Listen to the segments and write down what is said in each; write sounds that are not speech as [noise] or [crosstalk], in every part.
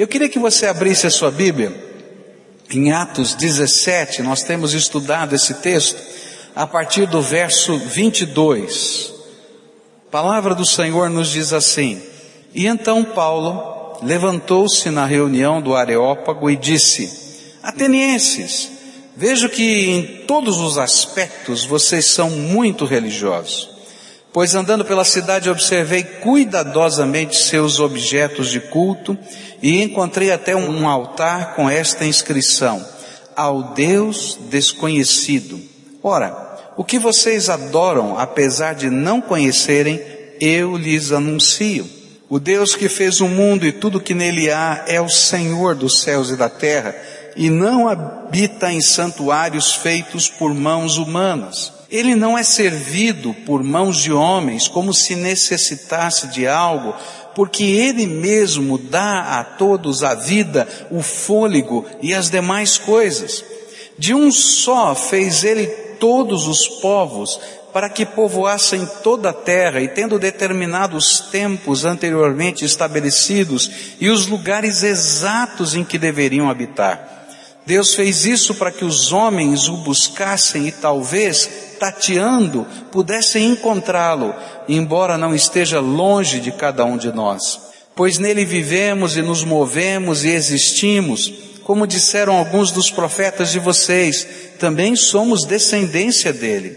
Eu queria que você abrisse a sua Bíblia em Atos 17, nós temos estudado esse texto a partir do verso 22. A palavra do Senhor nos diz assim: E então Paulo levantou-se na reunião do Areópago e disse: Atenienses, vejo que em todos os aspectos vocês são muito religiosos. Pois andando pela cidade observei cuidadosamente seus objetos de culto e encontrei até um altar com esta inscrição: Ao Deus desconhecido. Ora, o que vocês adoram, apesar de não conhecerem, eu lhes anuncio. O Deus que fez o mundo e tudo que nele há é o Senhor dos céus e da terra, e não habita em santuários feitos por mãos humanas. Ele não é servido por mãos de homens como se necessitasse de algo, porque Ele mesmo dá a todos a vida, o fôlego e as demais coisas. De um só fez Ele todos os povos para que povoassem toda a terra e tendo determinado os tempos anteriormente estabelecidos e os lugares exatos em que deveriam habitar. Deus fez isso para que os homens o buscassem e talvez, tateando, pudessem encontrá-lo, embora não esteja longe de cada um de nós. Pois nele vivemos e nos movemos e existimos, como disseram alguns dos profetas de vocês, também somos descendência dele.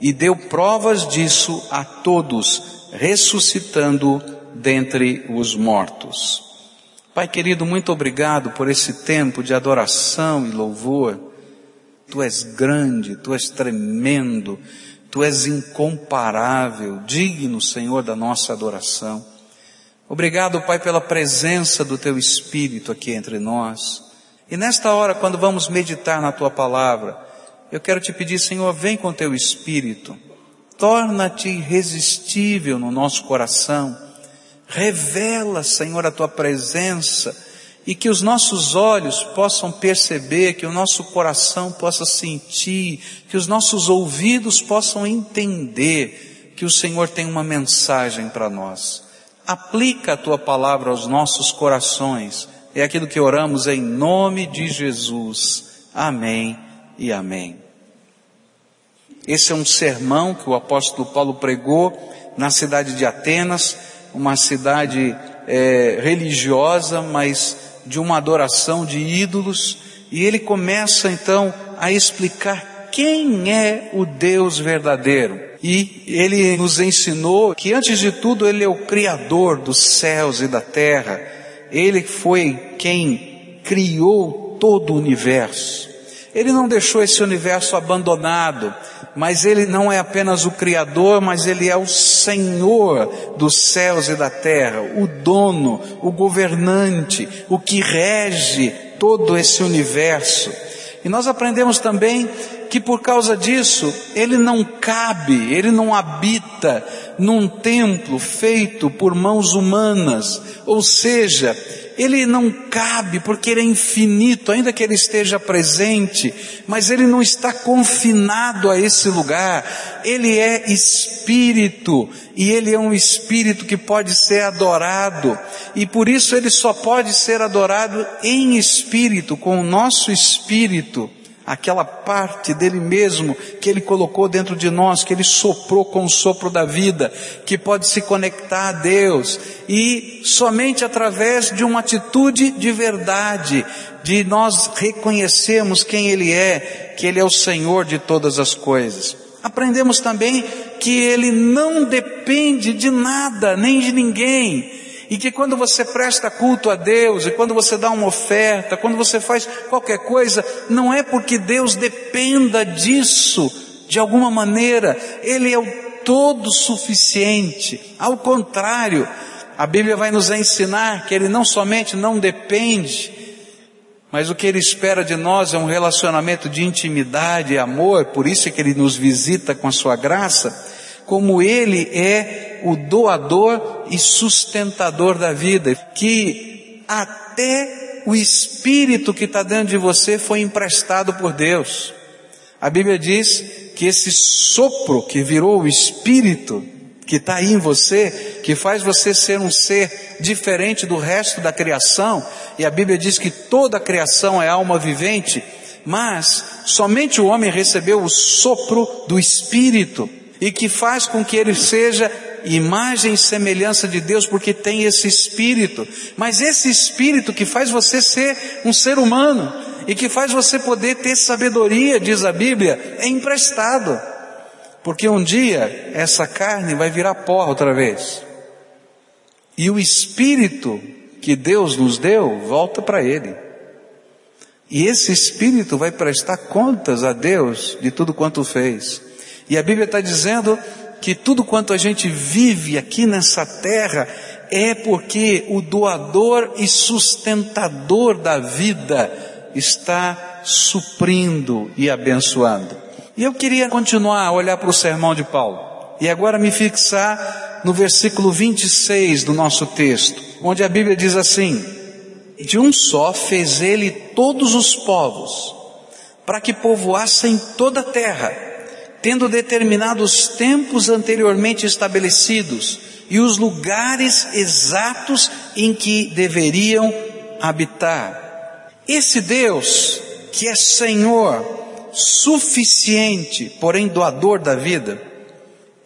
e deu provas disso a todos, ressuscitando dentre os mortos. Pai querido, muito obrigado por esse tempo de adoração e louvor. Tu és grande, tu és tremendo, tu és incomparável, digno, Senhor, da nossa adoração. Obrigado, Pai, pela presença do Teu Espírito aqui entre nós. E nesta hora, quando vamos meditar na Tua palavra, eu quero te pedir, Senhor, vem com Teu Espírito. Torna-te irresistível no nosso coração. Revela, Senhor, a Tua presença e que os nossos olhos possam perceber, que o nosso coração possa sentir, que os nossos ouvidos possam entender que o Senhor tem uma mensagem para nós aplica a tua palavra aos nossos corações. É aquilo que oramos em nome de Jesus. Amém e amém. Esse é um sermão que o apóstolo Paulo pregou na cidade de Atenas, uma cidade é, religiosa, mas de uma adoração de ídolos, e ele começa então a explicar quem é o Deus verdadeiro. E ele nos ensinou que antes de tudo ele é o criador dos céus e da terra. Ele foi quem criou todo o universo. Ele não deixou esse universo abandonado, mas ele não é apenas o criador, mas ele é o senhor dos céus e da terra, o dono, o governante, o que rege todo esse universo. E nós aprendemos também que por causa disso, ele não cabe, ele não habita num templo feito por mãos humanas, ou seja, ele não cabe porque ele é infinito, ainda que ele esteja presente, mas ele não está confinado a esse lugar. Ele é espírito e ele é um espírito que pode ser adorado. E por isso ele só pode ser adorado em espírito, com o nosso espírito aquela parte dele mesmo que ele colocou dentro de nós, que ele soprou com o sopro da vida, que pode se conectar a Deus e somente através de uma atitude de verdade, de nós reconhecermos quem ele é, que ele é o Senhor de todas as coisas. Aprendemos também que ele não depende de nada, nem de ninguém e que quando você presta culto a Deus, e quando você dá uma oferta, quando você faz qualquer coisa, não é porque Deus dependa disso de alguma maneira, Ele é o todo suficiente. Ao contrário, a Bíblia vai nos ensinar que Ele não somente não depende, mas o que Ele espera de nós é um relacionamento de intimidade e amor, por isso é que Ele nos visita com a Sua graça, como Ele é o doador e sustentador da vida, que até o Espírito que está dentro de você foi emprestado por Deus. A Bíblia diz que esse sopro que virou o Espírito, que está aí em você, que faz você ser um ser diferente do resto da criação, e a Bíblia diz que toda a criação é alma vivente, mas somente o homem recebeu o sopro do Espírito, e que faz com que ele seja imagem e semelhança de Deus, porque tem esse Espírito, mas esse Espírito que faz você ser um ser humano, e que faz você poder ter sabedoria, diz a Bíblia, é emprestado. Porque um dia essa carne vai virar pó outra vez. E o espírito que Deus nos deu volta para Ele. E esse espírito vai prestar contas a Deus de tudo quanto fez. E a Bíblia está dizendo que tudo quanto a gente vive aqui nessa terra é porque o doador e sustentador da vida está suprindo e abençoando. E eu queria continuar a olhar para o sermão de Paulo. E agora me fixar no versículo 26 do nosso texto, onde a Bíblia diz assim: De um só fez ele todos os povos, para que povoassem toda a terra, tendo determinado os tempos anteriormente estabelecidos e os lugares exatos em que deveriam habitar. Esse Deus, que é Senhor, suficiente, porém doador da vida,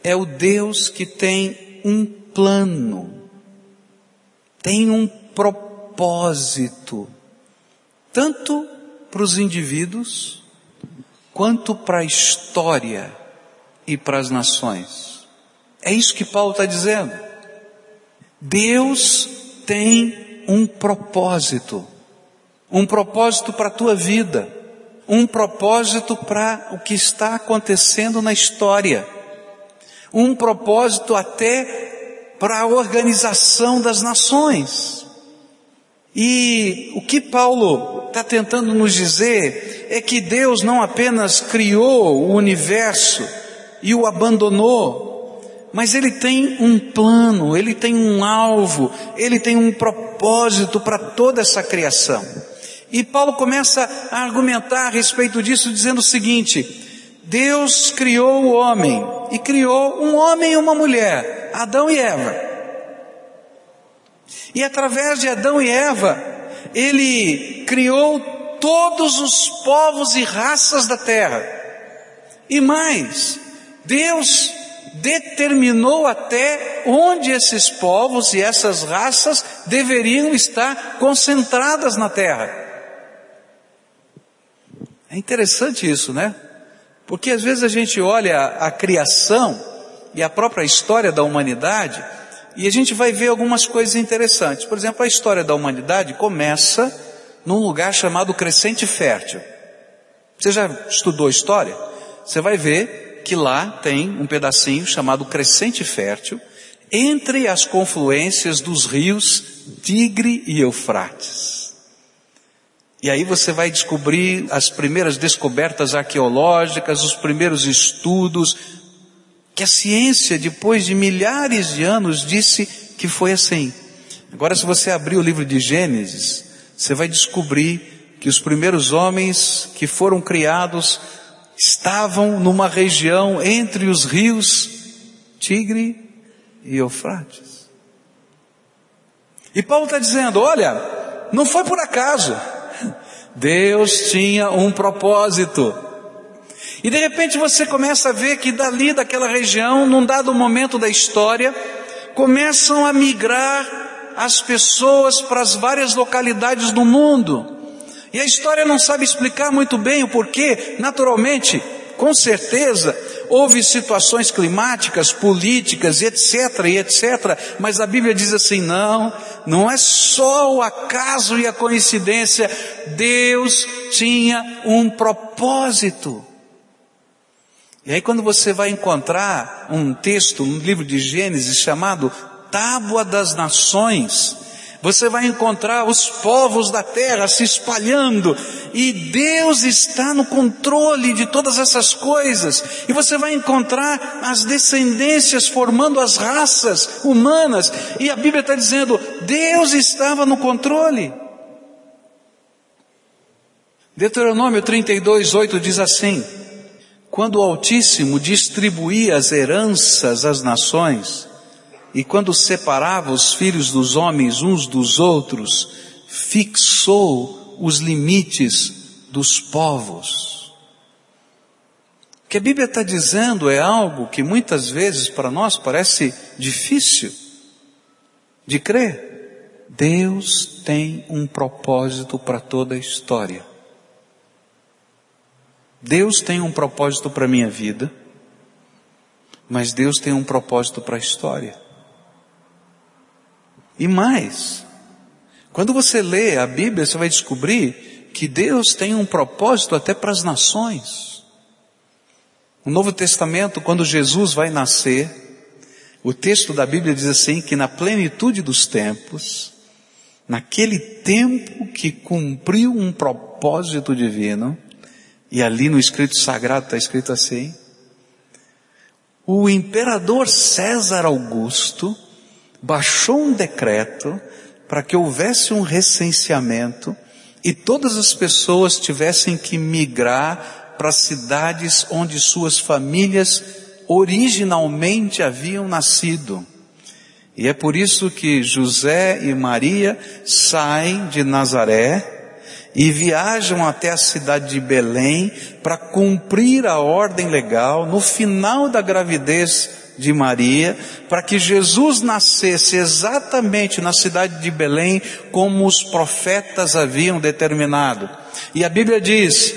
é o Deus que tem um plano, tem um propósito, tanto para os indivíduos, quanto para a história e para as nações. É isso que Paulo está dizendo. Deus tem um propósito, um propósito para a tua vida, um propósito para o que está acontecendo na história um propósito até para a organização das nações. E o que Paulo está tentando nos dizer é que Deus não apenas criou o universo e o abandonou, mas Ele tem um plano, Ele tem um alvo, Ele tem um propósito para toda essa criação. E Paulo começa a argumentar a respeito disso, dizendo o seguinte: Deus criou o homem e criou um homem e uma mulher, Adão e Eva. E através de Adão e Eva, ele criou todos os povos e raças da terra. E mais, Deus determinou até onde esses povos e essas raças deveriam estar concentradas na terra. É interessante isso, né? Porque às vezes a gente olha a criação e a própria história da humanidade e a gente vai ver algumas coisas interessantes. Por exemplo, a história da humanidade começa num lugar chamado Crescente Fértil. Você já estudou história? Você vai ver que lá tem um pedacinho chamado Crescente Fértil entre as confluências dos rios Tigre e Eufrates. E aí você vai descobrir as primeiras descobertas arqueológicas, os primeiros estudos, que a ciência, depois de milhares de anos, disse que foi assim. Agora, se você abrir o livro de Gênesis, você vai descobrir que os primeiros homens que foram criados estavam numa região entre os rios Tigre e Eufrates. E Paulo está dizendo: olha, não foi por acaso. Deus tinha um propósito. E de repente você começa a ver que dali daquela região, num dado momento da história, começam a migrar as pessoas para as várias localidades do mundo. E a história não sabe explicar muito bem o porquê, naturalmente, com certeza, houve situações climáticas, políticas, etc, e etc, mas a Bíblia diz assim: não, não é só o acaso e a coincidência, Deus tinha um propósito. E aí, quando você vai encontrar um texto no livro de Gênesis chamado Tábua das Nações, Você vai encontrar os povos da terra se espalhando e Deus está no controle de todas essas coisas. E você vai encontrar as descendências formando as raças humanas. E a Bíblia está dizendo, Deus estava no controle. Deuteronômio 32, 8 diz assim: Quando o Altíssimo distribuía as heranças às nações, e quando separava os filhos dos homens uns dos outros, fixou os limites dos povos. O que a Bíblia está dizendo é algo que muitas vezes para nós parece difícil de crer. Deus tem um propósito para toda a história. Deus tem um propósito para a minha vida, mas Deus tem um propósito para a história. E mais, quando você lê a Bíblia, você vai descobrir que Deus tem um propósito até para as nações. No Novo Testamento, quando Jesus vai nascer, o texto da Bíblia diz assim que na plenitude dos tempos, naquele tempo que cumpriu um propósito divino, e ali no escrito sagrado está escrito assim: o imperador César Augusto baixou um decreto para que houvesse um recenseamento e todas as pessoas tivessem que migrar para cidades onde suas famílias originalmente haviam nascido. E é por isso que José e Maria saem de Nazaré e viajam até a cidade de Belém para cumprir a ordem legal no final da gravidez de Maria, para que Jesus nascesse exatamente na cidade de Belém como os profetas haviam determinado. E a Bíblia diz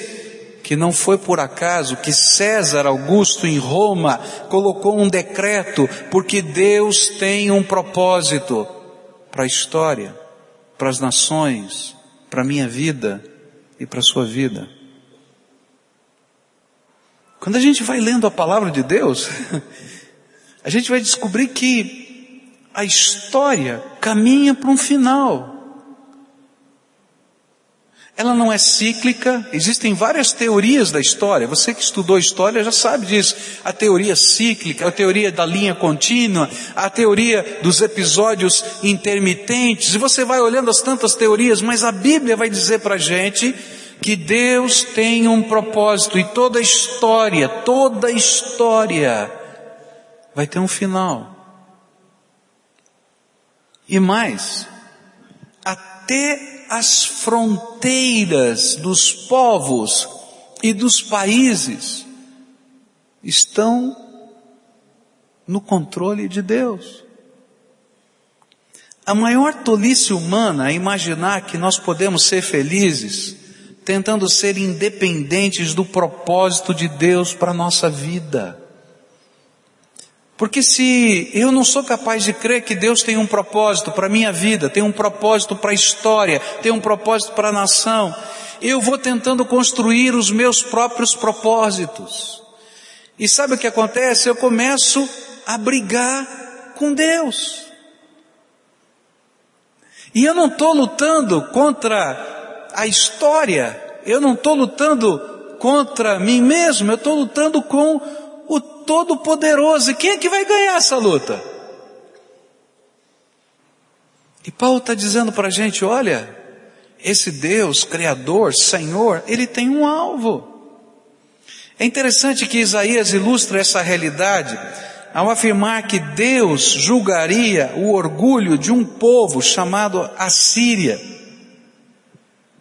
que não foi por acaso que César Augusto em Roma colocou um decreto, porque Deus tem um propósito para a história, para as nações, para a minha vida e para a sua vida. Quando a gente vai lendo a palavra de Deus, [laughs] a gente vai descobrir que a história caminha para um final ela não é cíclica, existem várias teorias da história. Você que estudou história já sabe disso. A teoria cíclica, a teoria da linha contínua, a teoria dos episódios intermitentes. E você vai olhando as tantas teorias, mas a Bíblia vai dizer para a gente que Deus tem um propósito e toda história, toda história vai ter um final. E mais, até as fronteiras dos povos e dos países estão no controle de Deus. A maior tolice humana é imaginar que nós podemos ser felizes tentando ser independentes do propósito de Deus para a nossa vida. Porque se eu não sou capaz de crer que Deus tem um propósito para a minha vida, tem um propósito para a história, tem um propósito para a nação, eu vou tentando construir os meus próprios propósitos. E sabe o que acontece? Eu começo a brigar com Deus. E eu não estou lutando contra a história, eu não estou lutando contra mim mesmo, eu estou lutando com Todo-Poderoso. E quem é que vai ganhar essa luta? E Paulo está dizendo para a gente: olha, esse Deus, Criador, Senhor, ele tem um alvo. É interessante que Isaías ilustra essa realidade ao afirmar que Deus julgaria o orgulho de um povo chamado Assíria,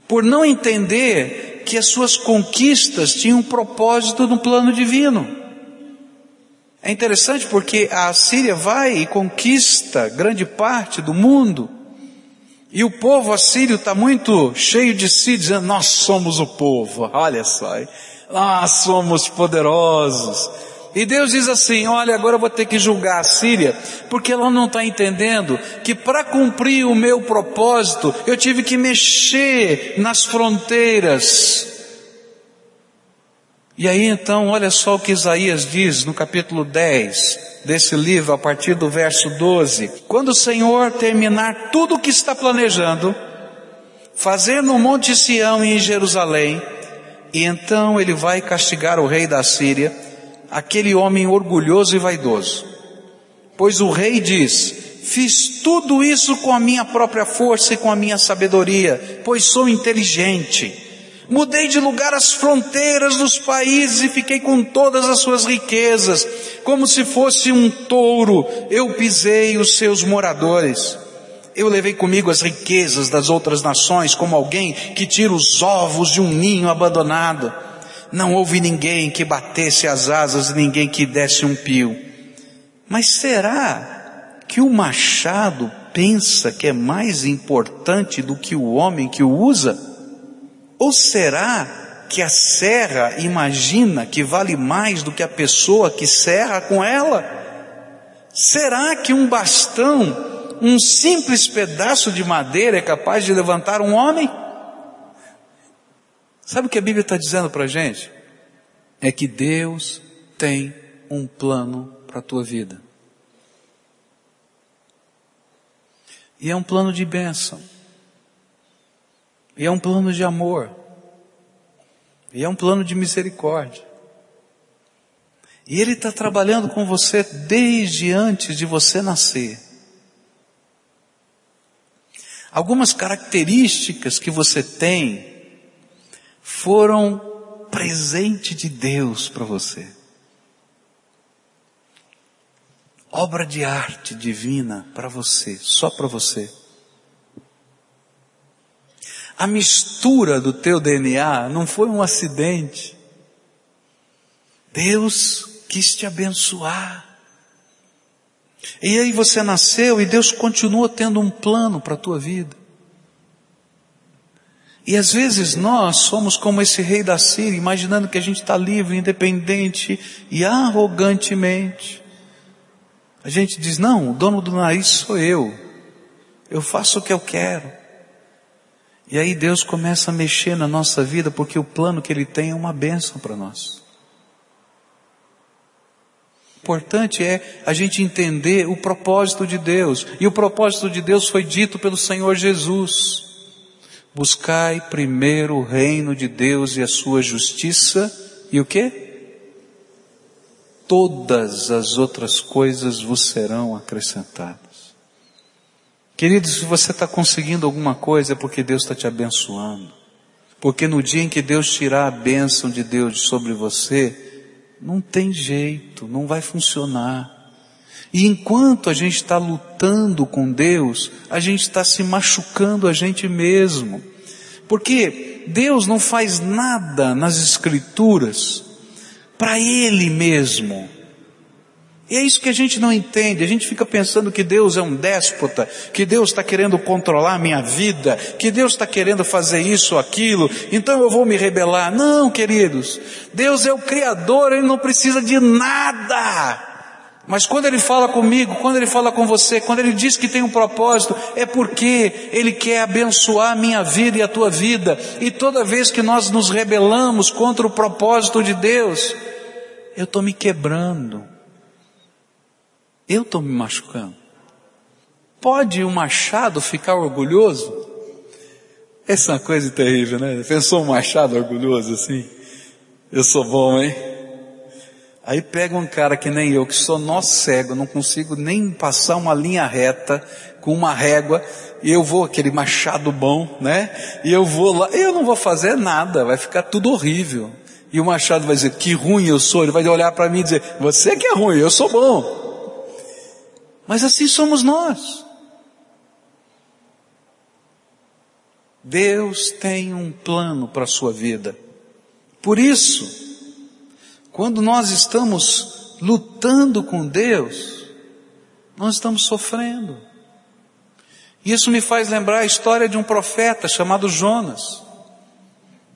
por não entender que as suas conquistas tinham um propósito no plano divino. É interessante porque a Síria vai e conquista grande parte do mundo. E o povo assírio está muito cheio de si, dizendo: Nós somos o povo, olha só, nós somos poderosos. E Deus diz assim: Olha, agora eu vou ter que julgar a Síria, porque ela não está entendendo que para cumprir o meu propósito, eu tive que mexer nas fronteiras E aí então, olha só o que Isaías diz no capítulo 10 desse livro, a partir do verso 12. Quando o Senhor terminar tudo o que está planejando, fazer no Monte Sião e em Jerusalém, e então ele vai castigar o rei da Síria, aquele homem orgulhoso e vaidoso. Pois o rei diz: Fiz tudo isso com a minha própria força e com a minha sabedoria, pois sou inteligente. Mudei de lugar as fronteiras dos países e fiquei com todas as suas riquezas. Como se fosse um touro, eu pisei os seus moradores. Eu levei comigo as riquezas das outras nações, como alguém que tira os ovos de um ninho abandonado. Não houve ninguém que batesse as asas, ninguém que desse um pio. Mas será que o machado pensa que é mais importante do que o homem que o usa? Ou será que a serra imagina que vale mais do que a pessoa que serra com ela? Será que um bastão, um simples pedaço de madeira é capaz de levantar um homem? Sabe o que a Bíblia está dizendo para a gente? É que Deus tem um plano para a tua vida. E é um plano de bênção. E é um plano de amor. E é um plano de misericórdia. E Ele está trabalhando com você desde antes de você nascer. Algumas características que você tem foram presente de Deus para você. Obra de arte divina para você, só para você. A mistura do teu DNA não foi um acidente. Deus quis te abençoar. E aí você nasceu e Deus continua tendo um plano para a tua vida. E às vezes nós somos como esse rei da Síria, imaginando que a gente está livre, independente e arrogantemente. A gente diz, não, o dono do nariz sou eu. Eu faço o que eu quero. E aí Deus começa a mexer na nossa vida porque o plano que Ele tem é uma bênção para nós. O importante é a gente entender o propósito de Deus. E o propósito de Deus foi dito pelo Senhor Jesus. Buscai primeiro o reino de Deus e a sua justiça e o que? Todas as outras coisas vos serão acrescentadas. Querido, se você está conseguindo alguma coisa é porque Deus está te abençoando. Porque no dia em que Deus tirar a bênção de Deus sobre você, não tem jeito, não vai funcionar. E enquanto a gente está lutando com Deus, a gente está se machucando a gente mesmo. Porque Deus não faz nada nas Escrituras para Ele mesmo. E é isso que a gente não entende. A gente fica pensando que Deus é um déspota, que Deus está querendo controlar a minha vida, que Deus está querendo fazer isso ou aquilo, então eu vou me rebelar. Não, queridos. Deus é o Criador, Ele não precisa de nada. Mas quando Ele fala comigo, quando Ele fala com você, quando Ele diz que tem um propósito, é porque Ele quer abençoar a minha vida e a tua vida. E toda vez que nós nos rebelamos contra o propósito de Deus, eu estou me quebrando. Eu estou me machucando. Pode o um machado ficar orgulhoso? Essa é uma coisa terrível, né? Pensou um machado orgulhoso assim? Eu sou bom, hein? Aí pega um cara que nem eu, que sou nó cego, não consigo nem passar uma linha reta com uma régua, e eu vou, aquele machado bom, né? E eu vou lá, eu não vou fazer nada, vai ficar tudo horrível. E o machado vai dizer, que ruim eu sou, ele vai olhar para mim e dizer, você que é ruim, eu sou bom. Mas assim somos nós. Deus tem um plano para a sua vida. Por isso, quando nós estamos lutando com Deus, nós estamos sofrendo. Isso me faz lembrar a história de um profeta chamado Jonas.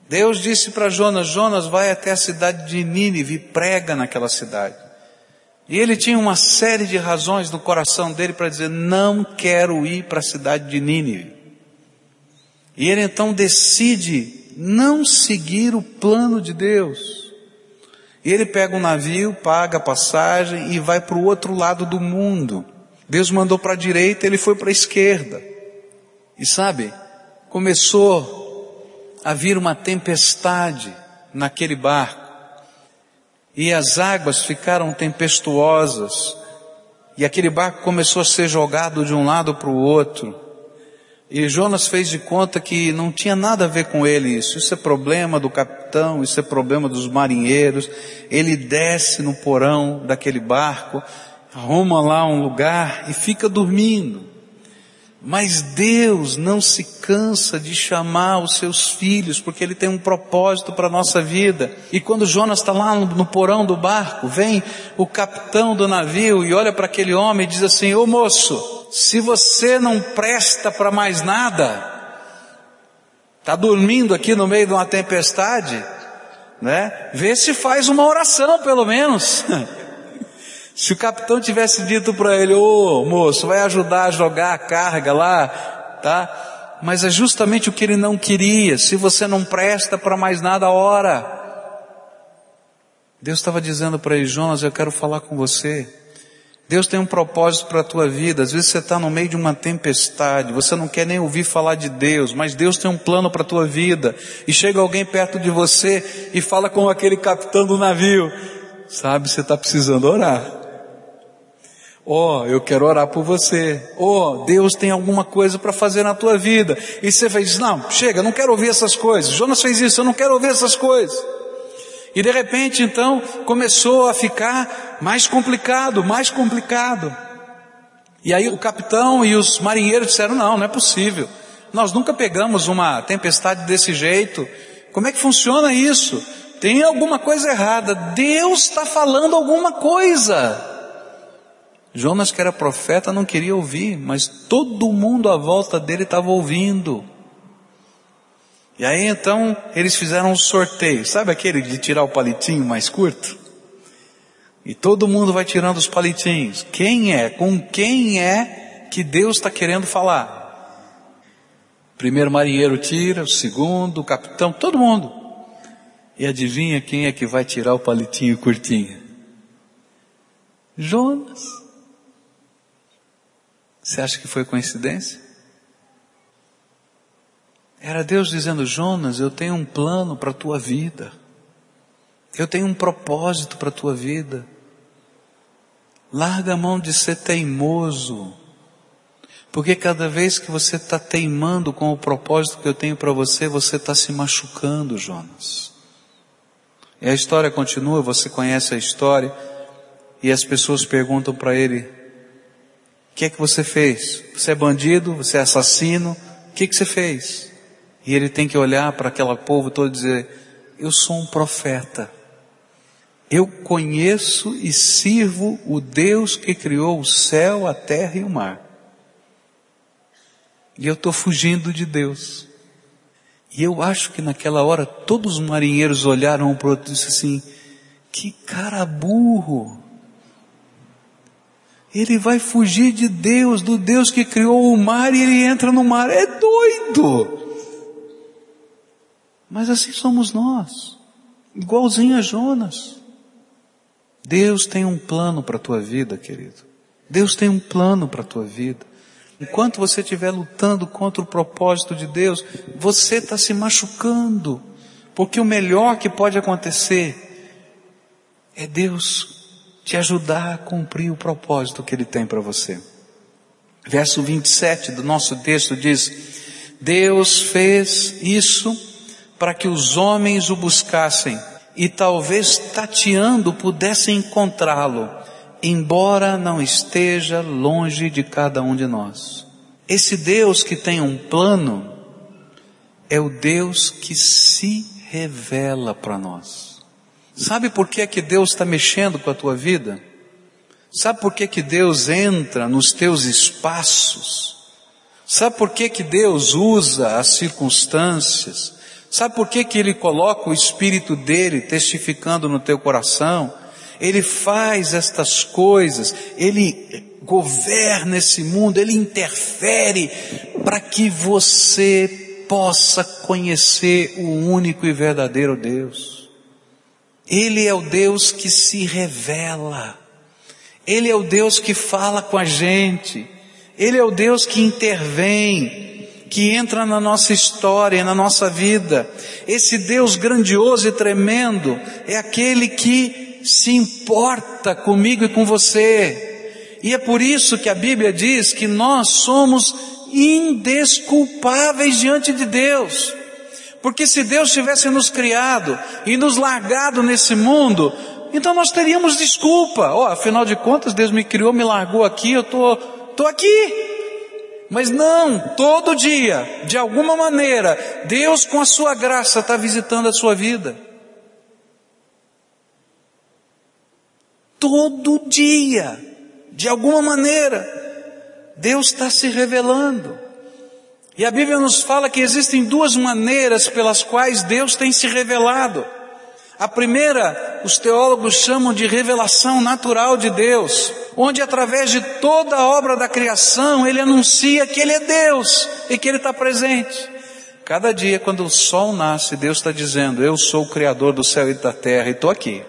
Deus disse para Jonas: Jonas, vai até a cidade de Nínive e prega naquela cidade. E ele tinha uma série de razões no coração dele para dizer: não quero ir para a cidade de Nínive. E ele então decide não seguir o plano de Deus. E ele pega um navio, paga a passagem e vai para o outro lado do mundo. Deus mandou para a direita, ele foi para a esquerda. E sabe, começou a vir uma tempestade naquele barco. E as águas ficaram tempestuosas. E aquele barco começou a ser jogado de um lado para o outro. E Jonas fez de conta que não tinha nada a ver com ele isso. Isso é problema do capitão, isso é problema dos marinheiros. Ele desce no porão daquele barco, arruma lá um lugar e fica dormindo. Mas Deus não se cansa de chamar os seus filhos, porque Ele tem um propósito para a nossa vida. E quando Jonas está lá no, porão do barco, vem o capitão do navio e olha para aquele homem e diz assim: Ô moço, se você não presta para mais nada, está dormindo aqui no meio de uma tempestade, né? Vê se faz uma oração pelo menos. [laughs] se o capitão tivesse dito para ele, ô moço, vai ajudar a jogar a carga lá, tá? Mas é justamente o que ele não queria. Se você não presta para mais nada, ora. Deus estava dizendo para ele, Jonas, eu quero falar com você. Deus tem um propósito para a tua vida. Às vezes você está no meio de uma tempestade, você não quer nem ouvir falar de Deus, mas Deus tem um plano para a tua vida. E chega alguém perto de você e fala com aquele capitão do navio. Sabe, você está precisando orar. Oh, eu quero orar por você. Oh, Deus tem alguma coisa para fazer na tua vida. E você fez, não, chega, não quero ouvir essas coisas. Jonas fez isso, eu não quero ouvir essas coisas. E de repente então começou a ficar mais complicado, mais complicado. E aí o capitão e os marinheiros disseram: não, não é possível. Nós nunca pegamos uma tempestade desse jeito. Como é que funciona isso? Tem alguma coisa errada. Deus está falando alguma coisa. Jonas, que era profeta, não queria ouvir, mas todo mundo à volta dele estava ouvindo. E aí então eles fizeram um sorteio, sabe aquele de tirar o palitinho mais curto? E todo mundo vai tirando os palitinhos. Quem é? Com quem é que Deus está querendo falar? primeiro marinheiro tira, o segundo, o capitão, todo mundo. E adivinha quem é que vai tirar o palitinho curtinho? Jonas. Você acha que foi coincidência? Era Deus dizendo: Jonas, eu tenho um plano para a tua vida. Eu tenho um propósito para a tua vida. Larga a mão de ser teimoso. Porque cada vez que você está teimando com o propósito que eu tenho para você, você está se machucando, Jonas. E a história continua, você conhece a história, e as pessoas perguntam para ele: que é que você fez? Você é bandido? Você é assassino? O que, é que você fez? E ele tem que olhar para aquele povo todo e dizer: Eu sou um profeta. Eu conheço e sirvo o Deus que criou o céu, a terra e o mar. E eu estou fugindo de Deus. E eu acho que naquela hora todos os marinheiros olharam um para o outro e disseram assim: Que cara burro! Ele vai fugir de Deus, do Deus que criou o mar e ele entra no mar. É doido! Mas assim somos nós, igualzinho a Jonas. Deus tem um plano para a tua vida, querido. Deus tem um plano para a tua vida. Enquanto você estiver lutando contra o propósito de Deus, você está se machucando. Porque o melhor que pode acontecer é Deus te ajudar a cumprir o propósito que Ele tem para você. Verso 27 do nosso texto diz: Deus fez isso para que os homens o buscassem e talvez tateando pudessem encontrá-lo, embora não esteja longe de cada um de nós. Esse Deus que tem um plano é o Deus que se revela para nós. Sabe por que é que Deus está mexendo com a tua vida? Sabe por que que Deus entra nos teus espaços? Sabe por que que Deus usa as circunstâncias? Sabe por que, que ele coloca o Espírito dele testificando no teu coração? Ele faz estas coisas, ele governa esse mundo, ele interfere para que você possa conhecer o único e verdadeiro Deus. Ele é o Deus que se revela. Ele é o Deus que fala com a gente. Ele é o Deus que intervém, que entra na nossa história, na nossa vida. Esse Deus grandioso e tremendo é aquele que se importa comigo e com você. E é por isso que a Bíblia diz que nós somos indesculpáveis diante de Deus. Porque se Deus tivesse nos criado e nos largado nesse mundo, então nós teríamos desculpa. Oh, afinal de contas, Deus me criou, me largou aqui, eu tô, tô aqui. Mas não, todo dia, de alguma maneira, Deus com a sua graça está visitando a sua vida. Todo dia, de alguma maneira, Deus está se revelando. E a Bíblia nos fala que existem duas maneiras pelas quais Deus tem se revelado. A primeira, os teólogos chamam de revelação natural de Deus, onde através de toda a obra da criação ele anuncia que Ele é Deus e que Ele está presente. Cada dia, quando o sol nasce, Deus está dizendo: Eu sou o Criador do céu e da terra e estou aqui.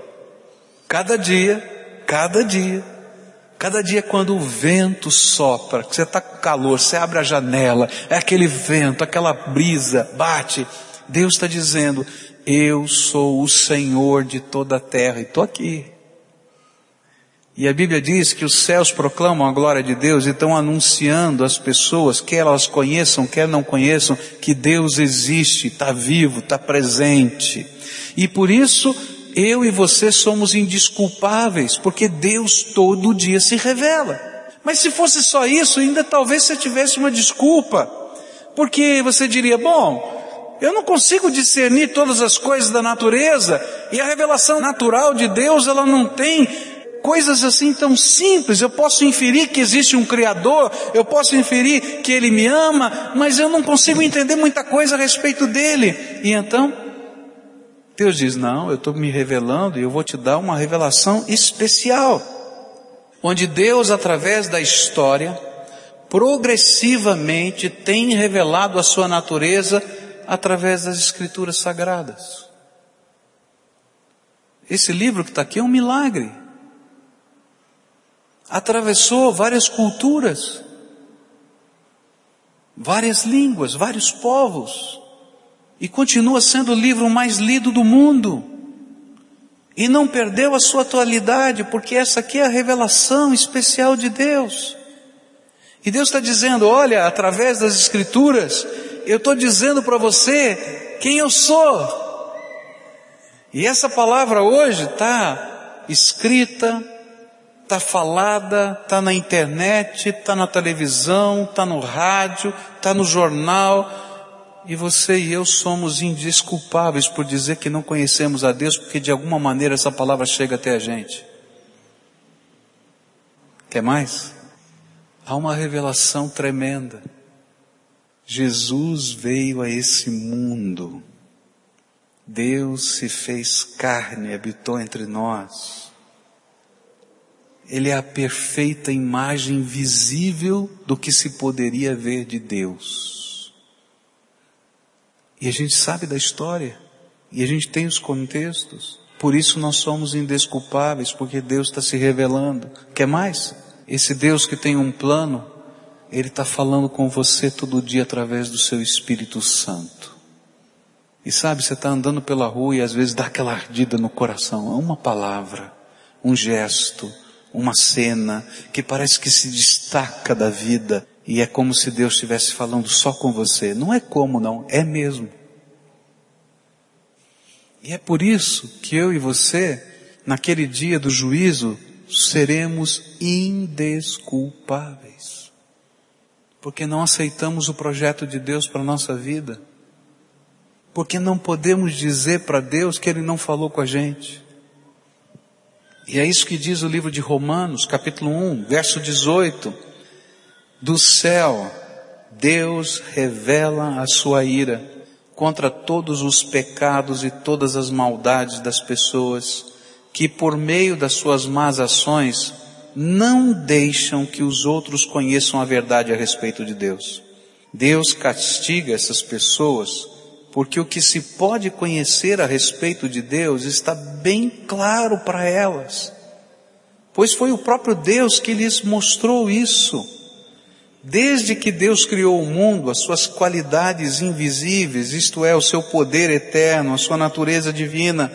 Cada dia, cada dia, Cada dia quando o vento sopra, que você está com calor, você abre a janela, é aquele vento, aquela brisa, bate. Deus está dizendo, eu sou o Senhor de toda a terra e estou aqui. E a Bíblia diz que os céus proclamam a glória de Deus e estão anunciando às pessoas, quer elas conheçam, quer não conheçam, que Deus existe, está vivo, está presente. E por isso eu e você somos indisculpáveis, porque Deus todo dia se revela. Mas se fosse só isso, ainda talvez você tivesse uma desculpa, porque você diria, bom, eu não consigo discernir todas as coisas da natureza, e a revelação natural de Deus, ela não tem coisas assim tão simples. Eu posso inferir que existe um Criador, eu posso inferir que Ele me ama, mas eu não consigo entender muita coisa a respeito dele. E então, Deus diz: Não, eu estou me revelando e eu vou te dar uma revelação especial. Onde Deus, através da história, progressivamente tem revelado a sua natureza através das Escrituras Sagradas. Esse livro que está aqui é um milagre. Atravessou várias culturas, várias línguas, vários povos e continua sendo o livro mais lido do mundo. E não perdeu a sua atualidade, porque essa aqui é a revelação especial de Deus. E Deus está dizendo: olha, através das Escrituras, eu estou dizendo para você quem eu sou. E essa palavra hoje está escrita, está falada, está na internet, está na televisão, está no rádio, está no jornal, e você e eu somos indesculpáveis por dizer que não conhecemos a Deus, porque de alguma maneira essa palavra chega até a gente. Quer mais? Há uma revelação tremenda. Jesus veio a esse mundo. Deus se fez carne, habitou entre nós. Ele é a perfeita imagem visível do que se poderia ver de Deus. E a gente sabe da história. E a gente tem os contextos. Por isso nós somos indesculpáveis, porque Deus está se revelando. Quer mais? Esse Deus que tem um plano, Ele está falando com você todo dia através do seu Espírito Santo. E sabe, você está andando pela rua e às vezes dá aquela ardida no coração. Uma palavra, um gesto, uma cena que parece que se destaca da vida e é como se Deus estivesse falando só com você. Não é como não, é mesmo. E é por isso que eu e você, naquele dia do juízo, seremos indesculpáveis. Porque não aceitamos o projeto de Deus para a nossa vida. Porque não podemos dizer para Deus que Ele não falou com a gente. E é isso que diz o livro de Romanos, capítulo 1, verso 18 do céu, Deus revela a sua ira contra todos os pecados e todas as maldades das pessoas que, por meio das suas más ações, não deixam que os outros conheçam a verdade a respeito de Deus. Deus castiga essas pessoas porque o que se pode conhecer a respeito de Deus está bem claro para elas, pois foi o próprio Deus que lhes mostrou isso. Desde que Deus criou o mundo, as suas qualidades invisíveis, isto é, o seu poder eterno, a sua natureza divina,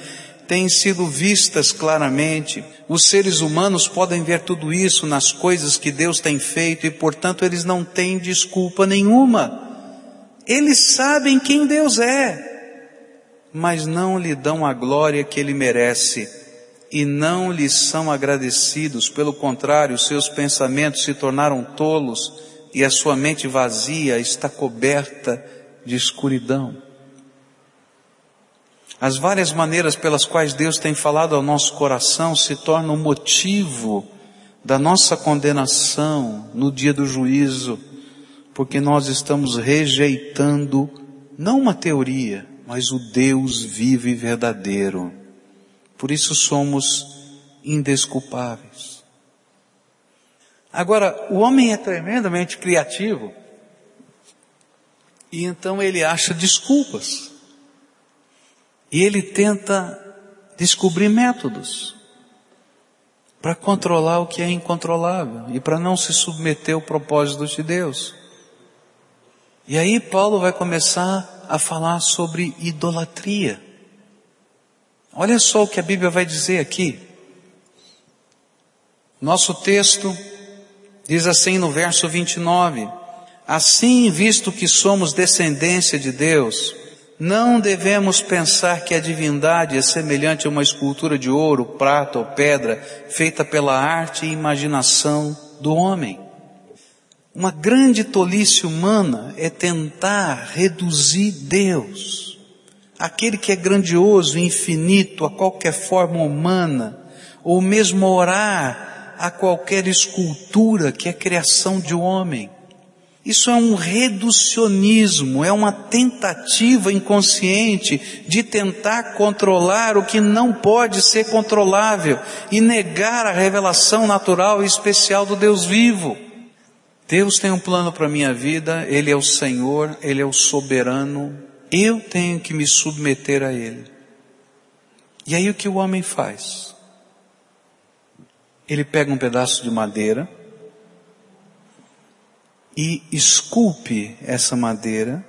têm sido vistas claramente. Os seres humanos podem ver tudo isso nas coisas que Deus tem feito e, portanto, eles não têm desculpa nenhuma. Eles sabem quem Deus é, mas não lhe dão a glória que ele merece e não lhe são agradecidos. Pelo contrário, seus pensamentos se tornaram tolos e a sua mente vazia está coberta de escuridão. As várias maneiras pelas quais Deus tem falado ao nosso coração se tornam motivo da nossa condenação no dia do juízo, porque nós estamos rejeitando não uma teoria, mas o Deus vivo e verdadeiro. Por isso somos indesculpáveis. Agora, o homem é tremendamente criativo e então ele acha desculpas. E ele tenta descobrir métodos para controlar o que é incontrolável e para não se submeter ao propósito de Deus. E aí Paulo vai começar a falar sobre idolatria. Olha só o que a Bíblia vai dizer aqui. Nosso texto diz assim no verso 29: Assim, visto que somos descendência de Deus, não devemos pensar que a divindade é semelhante a uma escultura de ouro, prata ou pedra, feita pela arte e imaginação do homem. Uma grande tolice humana é tentar reduzir Deus, aquele que é grandioso, infinito, a qualquer forma humana, ou mesmo orar a qualquer escultura que é criação de homem. Isso é um reducionismo, é uma tentativa inconsciente de tentar controlar o que não pode ser controlável e negar a revelação natural e especial do Deus vivo. Deus tem um plano para a minha vida, Ele é o Senhor, Ele é o soberano, eu tenho que me submeter a Ele. E aí o que o homem faz? Ele pega um pedaço de madeira, e esculpe essa madeira.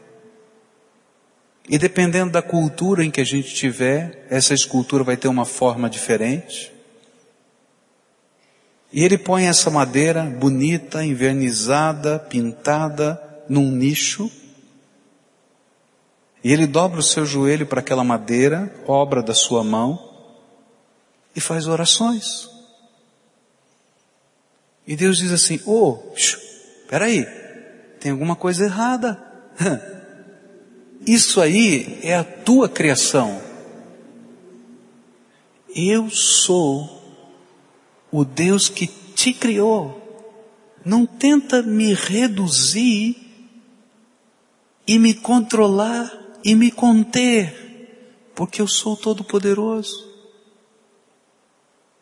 E dependendo da cultura em que a gente tiver, essa escultura vai ter uma forma diferente. E ele põe essa madeira bonita, invernizada, pintada, num nicho. E ele dobra o seu joelho para aquela madeira, obra da sua mão, e faz orações. E Deus diz assim: Oh, Peraí, tem alguma coisa errada. [laughs] Isso aí é a tua criação. Eu sou o Deus que te criou. Não tenta me reduzir e me controlar e me conter, porque eu sou todo-poderoso.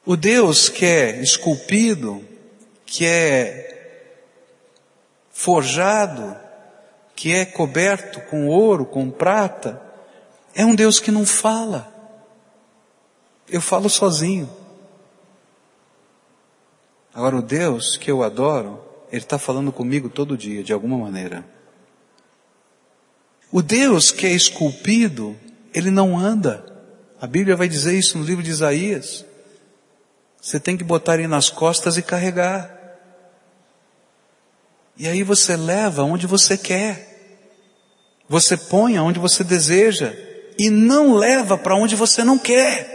O Deus que é esculpido, que é forjado, que é coberto com ouro, com prata, é um Deus que não fala. Eu falo sozinho. Agora, o Deus que eu adoro, Ele está falando comigo todo dia, de alguma maneira. O Deus que é esculpido, Ele não anda. A Bíblia vai dizer isso no livro de Isaías. Você tem que botar ele nas costas e carregar. E aí você leva onde você quer. Você põe aonde você deseja. E não leva para onde você não quer.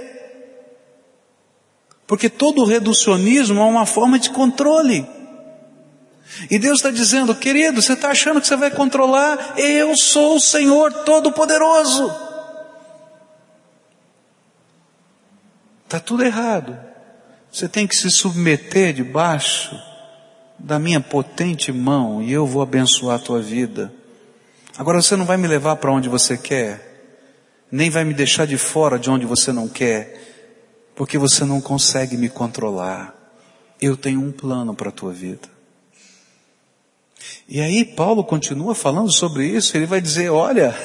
Porque todo reducionismo é uma forma de controle. E Deus está dizendo, querido, você está achando que você vai controlar? Eu sou o Senhor Todo-Poderoso. Está tudo errado. Você tem que se submeter debaixo da minha potente mão e eu vou abençoar a tua vida. Agora você não vai me levar para onde você quer, nem vai me deixar de fora de onde você não quer, porque você não consegue me controlar. Eu tenho um plano para a tua vida. E aí Paulo continua falando sobre isso, ele vai dizer, olha,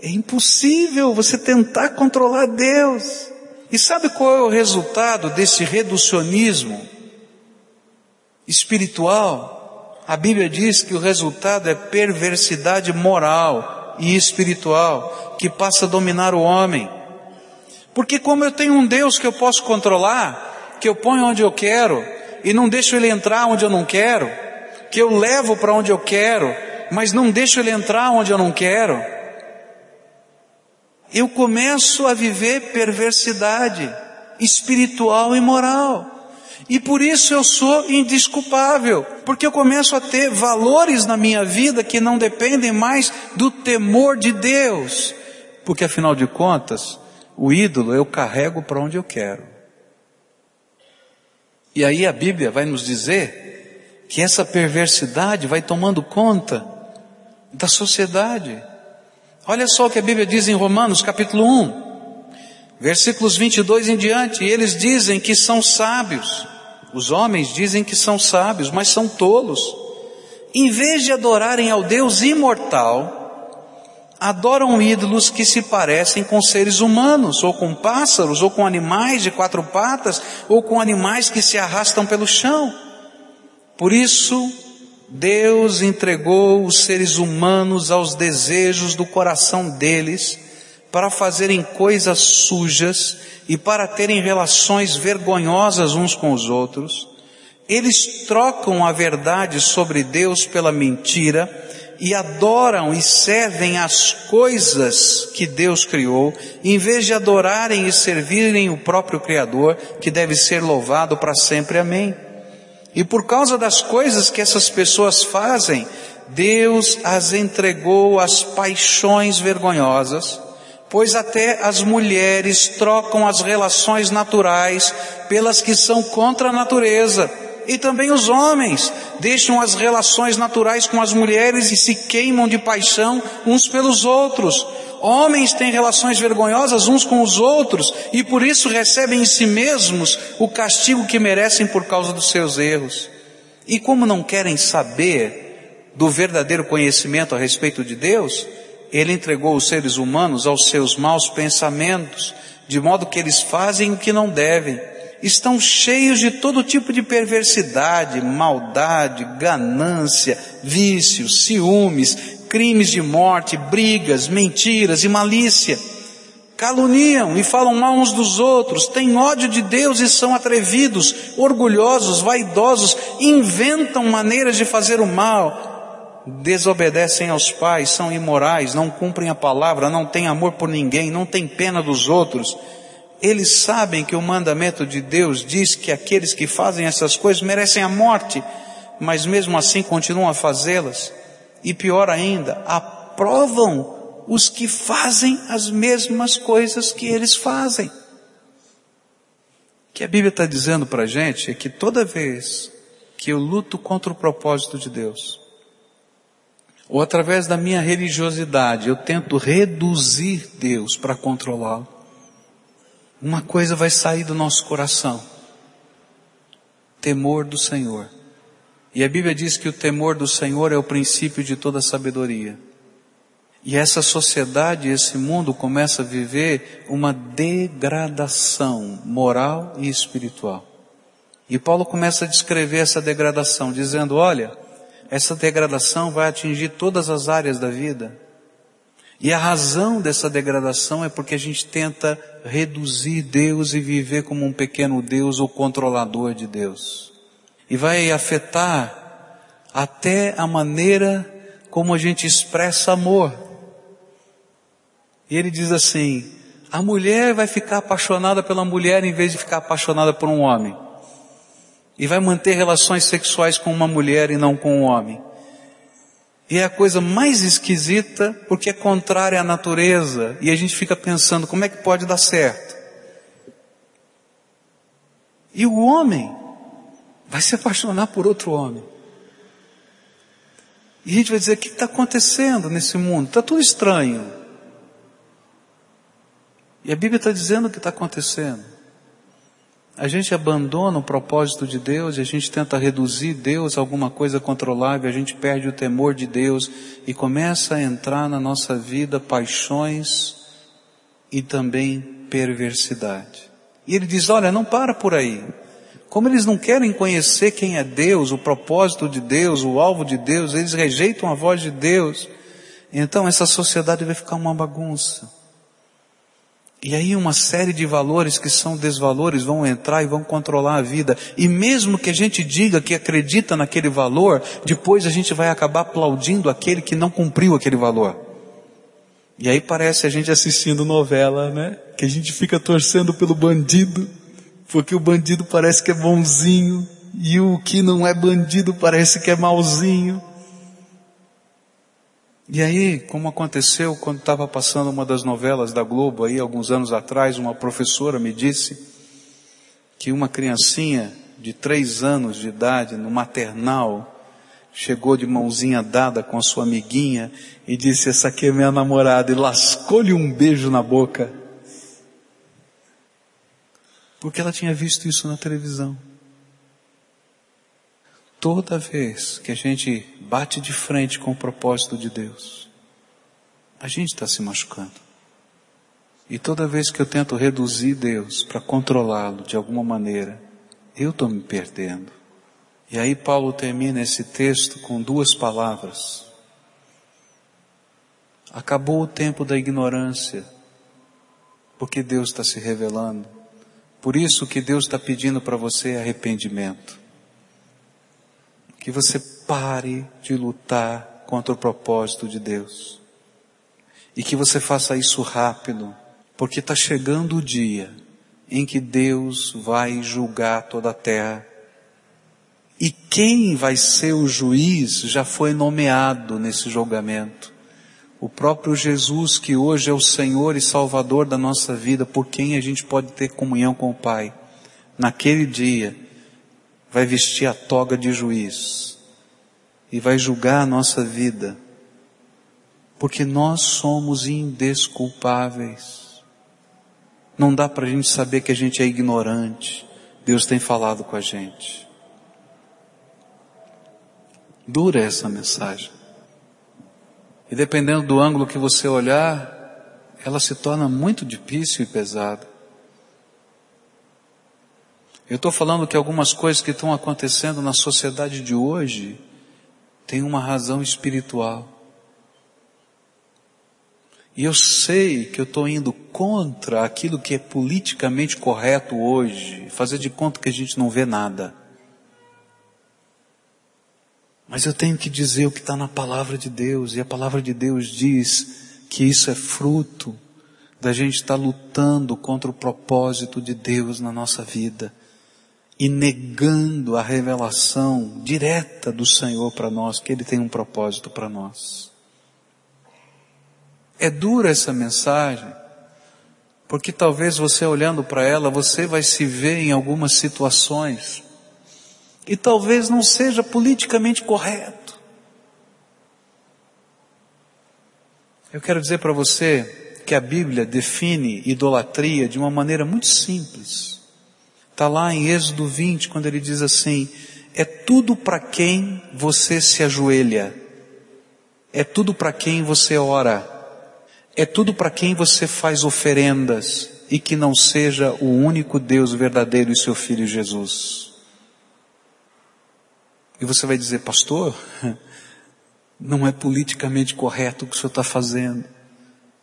é impossível você tentar controlar Deus. E sabe qual é o resultado desse reducionismo espiritual? A Bíblia diz que o resultado é perversidade moral e espiritual que passa a dominar o homem. Porque como eu tenho um Deus que eu posso controlar, que eu ponho onde eu quero e não deixo ele entrar onde eu não quero, que eu levo para onde eu quero, mas não deixo ele entrar onde eu não quero, eu começo a viver perversidade espiritual e moral. E por isso eu sou indisculpável, porque eu começo a ter valores na minha vida que não dependem mais do temor de Deus, porque afinal de contas, o ídolo eu carrego para onde eu quero. E aí a Bíblia vai nos dizer que essa perversidade vai tomando conta da sociedade. Olha só o que a Bíblia diz em Romanos capítulo 1, versículos 22 em diante. Eles dizem que são sábios. Os homens dizem que são sábios, mas são tolos. Em vez de adorarem ao Deus imortal, adoram ídolos que se parecem com seres humanos, ou com pássaros, ou com animais de quatro patas, ou com animais que se arrastam pelo chão. Por isso, Deus entregou os seres humanos aos desejos do coração deles para fazerem coisas sujas e para terem relações vergonhosas uns com os outros. Eles trocam a verdade sobre Deus pela mentira e adoram e servem as coisas que Deus criou, em vez de adorarem e servirem o próprio Criador, que deve ser louvado para sempre. Amém. E por causa das coisas que essas pessoas fazem, Deus as entregou às paixões vergonhosas, pois até as mulheres trocam as relações naturais pelas que são contra a natureza. E também os homens deixam as relações naturais com as mulheres e se queimam de paixão uns pelos outros. Homens têm relações vergonhosas uns com os outros e por isso recebem em si mesmos o castigo que merecem por causa dos seus erros. E como não querem saber do verdadeiro conhecimento a respeito de Deus, Ele entregou os seres humanos aos seus maus pensamentos, de modo que eles fazem o que não devem. Estão cheios de todo tipo de perversidade, maldade, ganância, vícios, ciúmes, crimes de morte, brigas, mentiras e malícia. Caluniam e falam mal uns dos outros, têm ódio de Deus e são atrevidos, orgulhosos, vaidosos, inventam maneiras de fazer o mal, desobedecem aos pais, são imorais, não cumprem a palavra, não têm amor por ninguém, não têm pena dos outros. Eles sabem que o mandamento de Deus diz que aqueles que fazem essas coisas merecem a morte, mas mesmo assim continuam a fazê-las e pior ainda, aprovam os que fazem as mesmas coisas que eles fazem. O que a Bíblia está dizendo para a gente é que toda vez que eu luto contra o propósito de Deus, ou através da minha religiosidade eu tento reduzir Deus para controlá-lo, uma coisa vai sair do nosso coração: temor do Senhor. E a Bíblia diz que o temor do Senhor é o princípio de toda sabedoria. E essa sociedade, esse mundo começa a viver uma degradação moral e espiritual. E Paulo começa a descrever essa degradação, dizendo: olha, essa degradação vai atingir todas as áreas da vida. E a razão dessa degradação é porque a gente tenta reduzir Deus e viver como um pequeno Deus ou controlador de Deus e vai afetar até a maneira como a gente expressa amor. E ele diz assim: a mulher vai ficar apaixonada pela mulher em vez de ficar apaixonada por um homem. E vai manter relações sexuais com uma mulher e não com um homem. E é a coisa mais esquisita porque é contrária à natureza. E a gente fica pensando como é que pode dar certo. E o homem vai se apaixonar por outro homem. E a gente vai dizer: o que está acontecendo nesse mundo? Está tudo estranho. E a Bíblia está dizendo o que está acontecendo. A gente abandona o propósito de Deus e a gente tenta reduzir Deus a alguma coisa controlável, a gente perde o temor de Deus e começa a entrar na nossa vida paixões e também perversidade. E ele diz: olha, não para por aí. Como eles não querem conhecer quem é Deus, o propósito de Deus, o alvo de Deus, eles rejeitam a voz de Deus. Então essa sociedade vai ficar uma bagunça. E aí uma série de valores que são desvalores vão entrar e vão controlar a vida. E mesmo que a gente diga que acredita naquele valor, depois a gente vai acabar aplaudindo aquele que não cumpriu aquele valor. E aí parece a gente assistindo novela, né? Que a gente fica torcendo pelo bandido, porque o bandido parece que é bonzinho, e o que não é bandido parece que é malzinho. E aí, como aconteceu quando estava passando uma das novelas da Globo aí, alguns anos atrás, uma professora me disse que uma criancinha de três anos de idade, no maternal, chegou de mãozinha dada com a sua amiguinha e disse, essa aqui é minha namorada, e lascou-lhe um beijo na boca. Porque ela tinha visto isso na televisão. Toda vez que a gente bate de frente com o propósito de Deus, a gente está se machucando. E toda vez que eu tento reduzir Deus para controlá-lo de alguma maneira, eu estou me perdendo. E aí Paulo termina esse texto com duas palavras. Acabou o tempo da ignorância, porque Deus está se revelando. Por isso que Deus está pedindo para você arrependimento que você pare de lutar contra o propósito de Deus. E que você faça isso rápido, porque está chegando o dia em que Deus vai julgar toda a terra. E quem vai ser o juiz já foi nomeado nesse julgamento. O próprio Jesus, que hoje é o Senhor e Salvador da nossa vida, por quem a gente pode ter comunhão com o Pai. Naquele dia, vai vestir a toga de juiz e vai julgar a nossa vida, porque nós somos indesculpáveis. Não dá para a gente saber que a gente é ignorante. Deus tem falado com a gente. Dura essa mensagem. E dependendo do ângulo que você olhar, ela se torna muito difícil e pesada. Eu estou falando que algumas coisas que estão acontecendo na sociedade de hoje têm uma razão espiritual. E eu sei que eu estou indo contra aquilo que é politicamente correto hoje, fazer de conta que a gente não vê nada. Mas eu tenho que dizer o que está na palavra de Deus, e a palavra de Deus diz que isso é fruto da gente estar tá lutando contra o propósito de Deus na nossa vida e negando a revelação direta do Senhor para nós, que Ele tem um propósito para nós. É dura essa mensagem, porque talvez você olhando para ela, você vai se ver em algumas situações, e talvez não seja politicamente correto. Eu quero dizer para você que a Bíblia define idolatria de uma maneira muito simples. Está lá em Êxodo 20, quando ele diz assim: é tudo para quem você se ajoelha, é tudo para quem você ora, é tudo para quem você faz oferendas e que não seja o único Deus verdadeiro e seu Filho Jesus. E você vai dizer, pastor, não é politicamente correto o que o senhor está fazendo.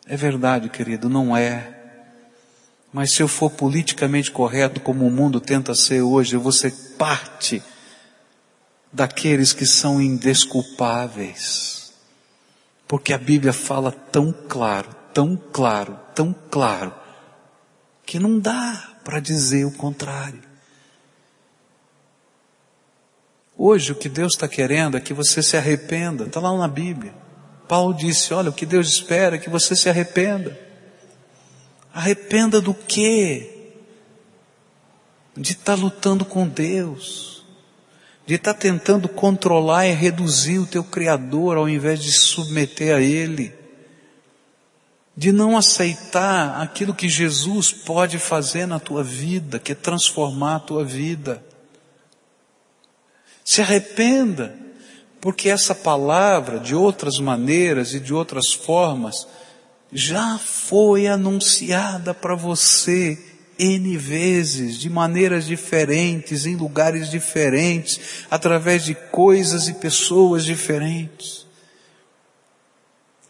É verdade, querido, não é. Mas se eu for politicamente correto, como o mundo tenta ser hoje, eu vou ser parte daqueles que são indesculpáveis. Porque a Bíblia fala tão claro, tão claro, tão claro, que não dá para dizer o contrário. Hoje o que Deus está querendo é que você se arrependa, está lá na Bíblia. Paulo disse: Olha, o que Deus espera é que você se arrependa. Arrependa do quê? De estar tá lutando com Deus, de estar tá tentando controlar e reduzir o teu Criador ao invés de submeter a Ele. de não aceitar aquilo que Jesus pode fazer na tua vida, que é transformar a tua vida. Se arrependa, porque essa palavra, de outras maneiras e de outras formas, já foi anunciada para você N vezes, de maneiras diferentes, em lugares diferentes, através de coisas e pessoas diferentes.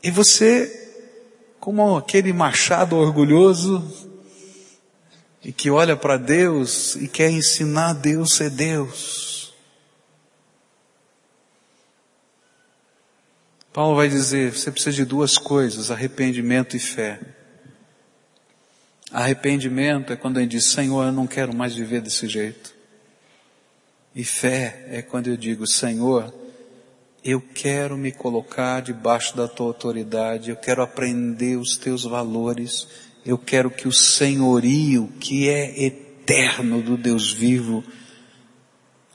E você como aquele machado orgulhoso e que olha para Deus e quer ensinar Deus a ser Deus. Paulo vai dizer, você precisa de duas coisas, arrependimento e fé. Arrependimento é quando gente diz, Senhor, eu não quero mais viver desse jeito. E fé é quando eu digo, Senhor, eu quero me colocar debaixo da tua autoridade, eu quero aprender os teus valores, eu quero que o senhorio, que é eterno do Deus vivo,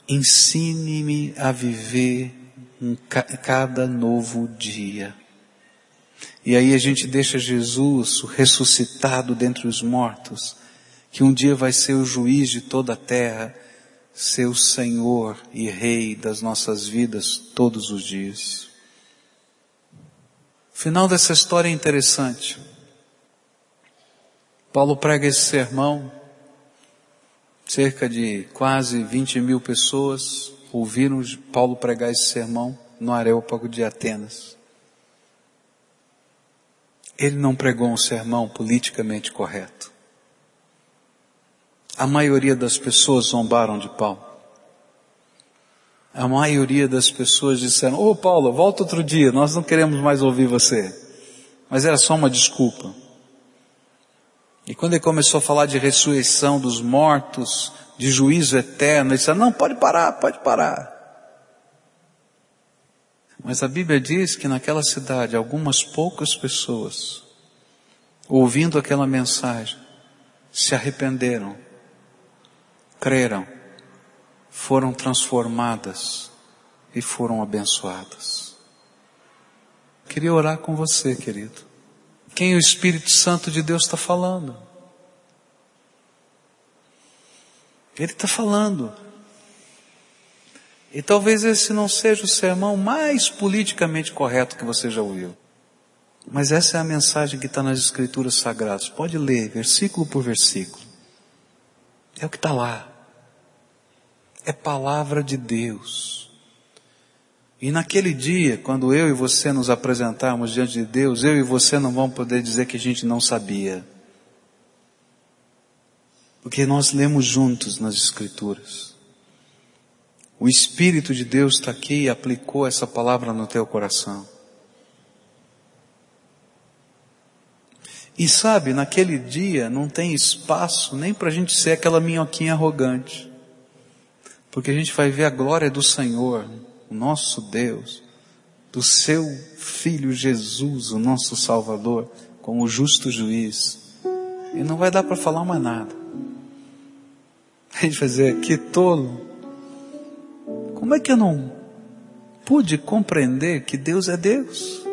ensine-me a viver um, cada novo dia. E aí a gente deixa Jesus, o ressuscitado dentre os mortos, que um dia vai ser o juiz de toda a terra, seu Senhor e Rei das nossas vidas todos os dias. O final dessa história é interessante. Paulo prega esse sermão, cerca de quase 20 mil pessoas ouviram Paulo pregar esse sermão no Areópago de Atenas. Ele não pregou um sermão politicamente correto. A maioria das pessoas zombaram de Paulo. A maioria das pessoas disseram, ô oh, Paulo, volta outro dia, nós não queremos mais ouvir você. Mas era só uma desculpa. E quando ele começou a falar de ressurreição dos mortos, de juízo eterno, ele disse, não, pode parar, pode parar. Mas a Bíblia diz que naquela cidade, algumas poucas pessoas, ouvindo aquela mensagem, se arrependeram creram, foram transformadas e foram abençoadas. Queria orar com você, querido. Quem o Espírito Santo de Deus está falando? Ele está falando. E talvez esse não seja o sermão mais politicamente correto que você já ouviu. Mas essa é a mensagem que está nas Escrituras Sagradas. Pode ler, versículo por versículo. É o que está lá é palavra de Deus. E naquele dia, quando eu e você nos apresentarmos diante de Deus, eu e você não vamos poder dizer que a gente não sabia. Porque nós lemos juntos nas Escrituras. O Espírito de Deus está aqui e aplicou essa palavra no teu coração. E sabe, naquele dia não tem espaço nem para a gente ser aquela minhoquinha arrogante. Porque a gente vai ver a glória do Senhor, o nosso Deus, do seu Filho Jesus, o nosso Salvador, como justo juiz. E não vai dar para falar mais nada. A gente vai dizer, que tolo. Como é que eu não pude compreender que Deus é Deus?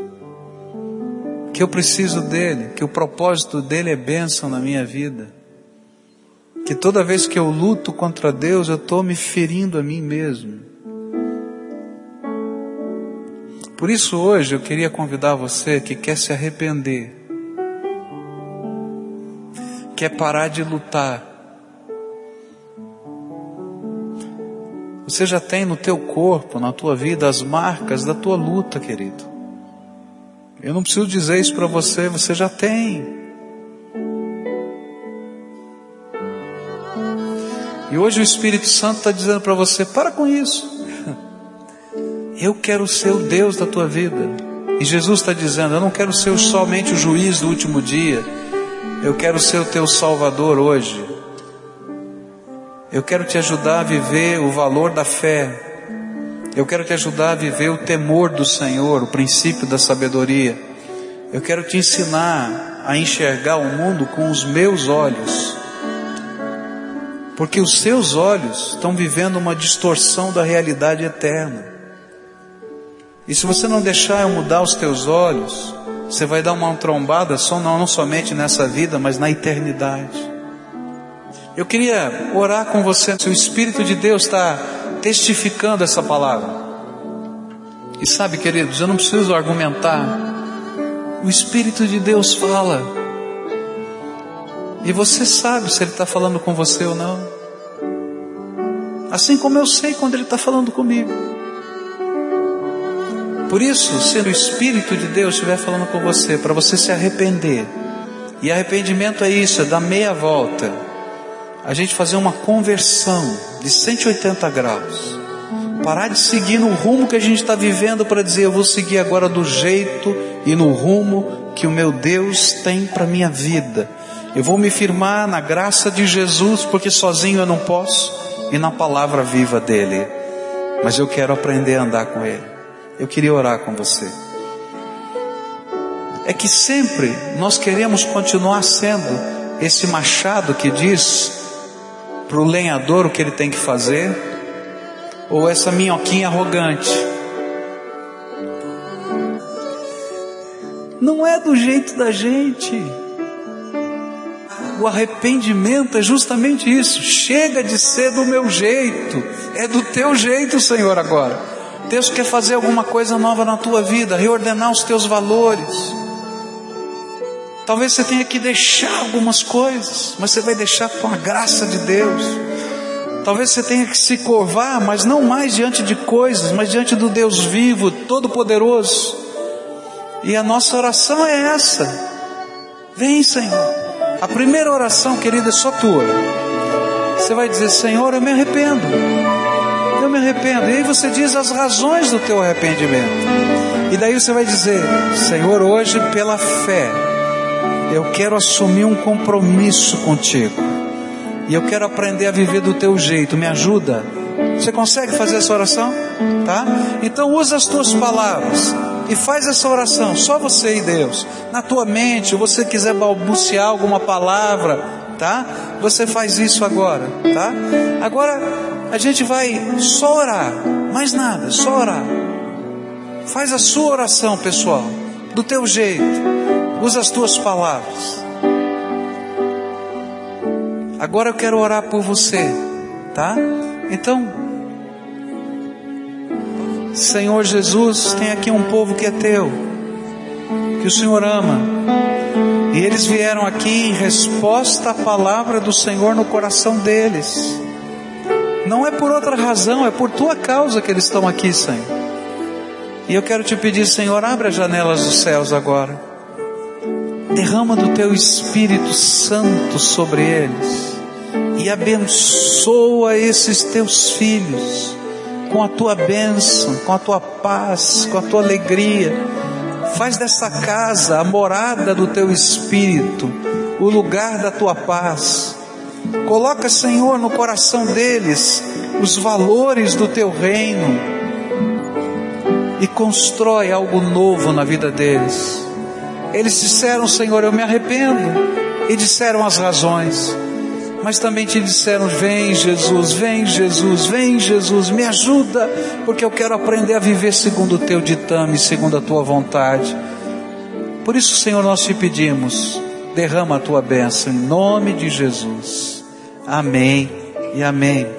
Que eu preciso dele, que o propósito dele é bênção na minha vida que toda vez que eu luto contra Deus, eu estou me ferindo a mim mesmo. Por isso hoje eu queria convidar você que quer se arrepender, quer parar de lutar. Você já tem no teu corpo, na tua vida, as marcas da tua luta, querido. Eu não preciso dizer isso para você, você já tem. E hoje o Espírito Santo está dizendo para você: para com isso. Eu quero ser o Deus da tua vida. E Jesus está dizendo: eu não quero ser somente o juiz do último dia. Eu quero ser o teu Salvador hoje. Eu quero te ajudar a viver o valor da fé. Eu quero te ajudar a viver o temor do Senhor, o princípio da sabedoria. Eu quero te ensinar a enxergar o mundo com os meus olhos porque os seus olhos estão vivendo uma distorção da realidade eterna. E se você não deixar eu mudar os teus olhos, Você vai dar uma trombada só não, não somente nessa vida, mas na eternidade. Eu queria orar com você, se o Espírito de Deus está testificando essa palavra. E sabe, queridos, eu não preciso argumentar. O Espírito de Deus fala. E você sabe se Ele está falando com você ou não. Assim como eu sei quando Ele está falando comigo. Por isso, se o Espírito de Deus estiver falando com você, para você se arrepender, e arrependimento é isso, é dar meia volta, a gente fazer uma conversão de 180 graus, parar de seguir no rumo que a gente está vivendo para dizer, eu vou seguir agora do jeito e no rumo que o meu Deus tem para minha vida. Eu vou me firmar na graça de Jesus, porque sozinho eu não posso, e na palavra viva dele. Mas eu quero aprender a andar com ele. Eu queria orar com você. É que sempre nós queremos continuar sendo esse machado que diz para o lenhador o que ele tem que fazer, ou essa minhoquinha arrogante. Não é do jeito da gente. O arrependimento é justamente isso. Chega de ser do meu jeito, é do teu jeito, Senhor, agora. Deus quer fazer alguma coisa nova na tua vida, reordenar os teus valores. Talvez você tenha que deixar algumas coisas, mas você vai deixar com a graça de Deus. Talvez você tenha que se curvar, mas não mais diante de coisas, mas diante do Deus vivo, todo-poderoso. E a nossa oração é essa. Vem, Senhor. A primeira oração, querida, é só tua. Você vai dizer: Senhor, eu me arrependo eu me arrependo. E aí você diz as razões do teu arrependimento. E daí você vai dizer: Senhor, hoje pela fé, eu quero assumir um compromisso contigo. E eu quero aprender a viver do teu jeito. Me ajuda. Você consegue fazer essa oração? Tá? Então usa as tuas palavras e faz essa oração, só você e Deus. Na tua mente, você quiser balbuciar alguma palavra, tá? Você faz isso agora, tá? Agora a gente vai só orar, mais nada, só orar. Faz a sua oração, pessoal, do teu jeito. Usa as tuas palavras. Agora eu quero orar por você, tá? Então, Senhor Jesus, tem aqui um povo que é teu, que o Senhor ama. E eles vieram aqui em resposta à palavra do Senhor no coração deles. Não é por outra razão, é por tua causa que eles estão aqui, Senhor. E eu quero te pedir, Senhor, abre as janelas dos céus agora. Derrama do teu Espírito Santo sobre eles e abençoa esses teus filhos com a tua bênção, com a tua paz, com a tua alegria. Faz dessa casa a morada do teu Espírito, o lugar da tua paz. Coloca, Senhor, no coração deles os valores do teu reino e constrói algo novo na vida deles. Eles disseram, Senhor, eu me arrependo, e disseram as razões, mas também te disseram: Vem, Jesus, vem, Jesus, vem, Jesus, me ajuda, porque eu quero aprender a viver segundo o teu ditame, segundo a tua vontade. Por isso, Senhor, nós te pedimos derrama a tua bênção em nome de Jesus. Amém e amém.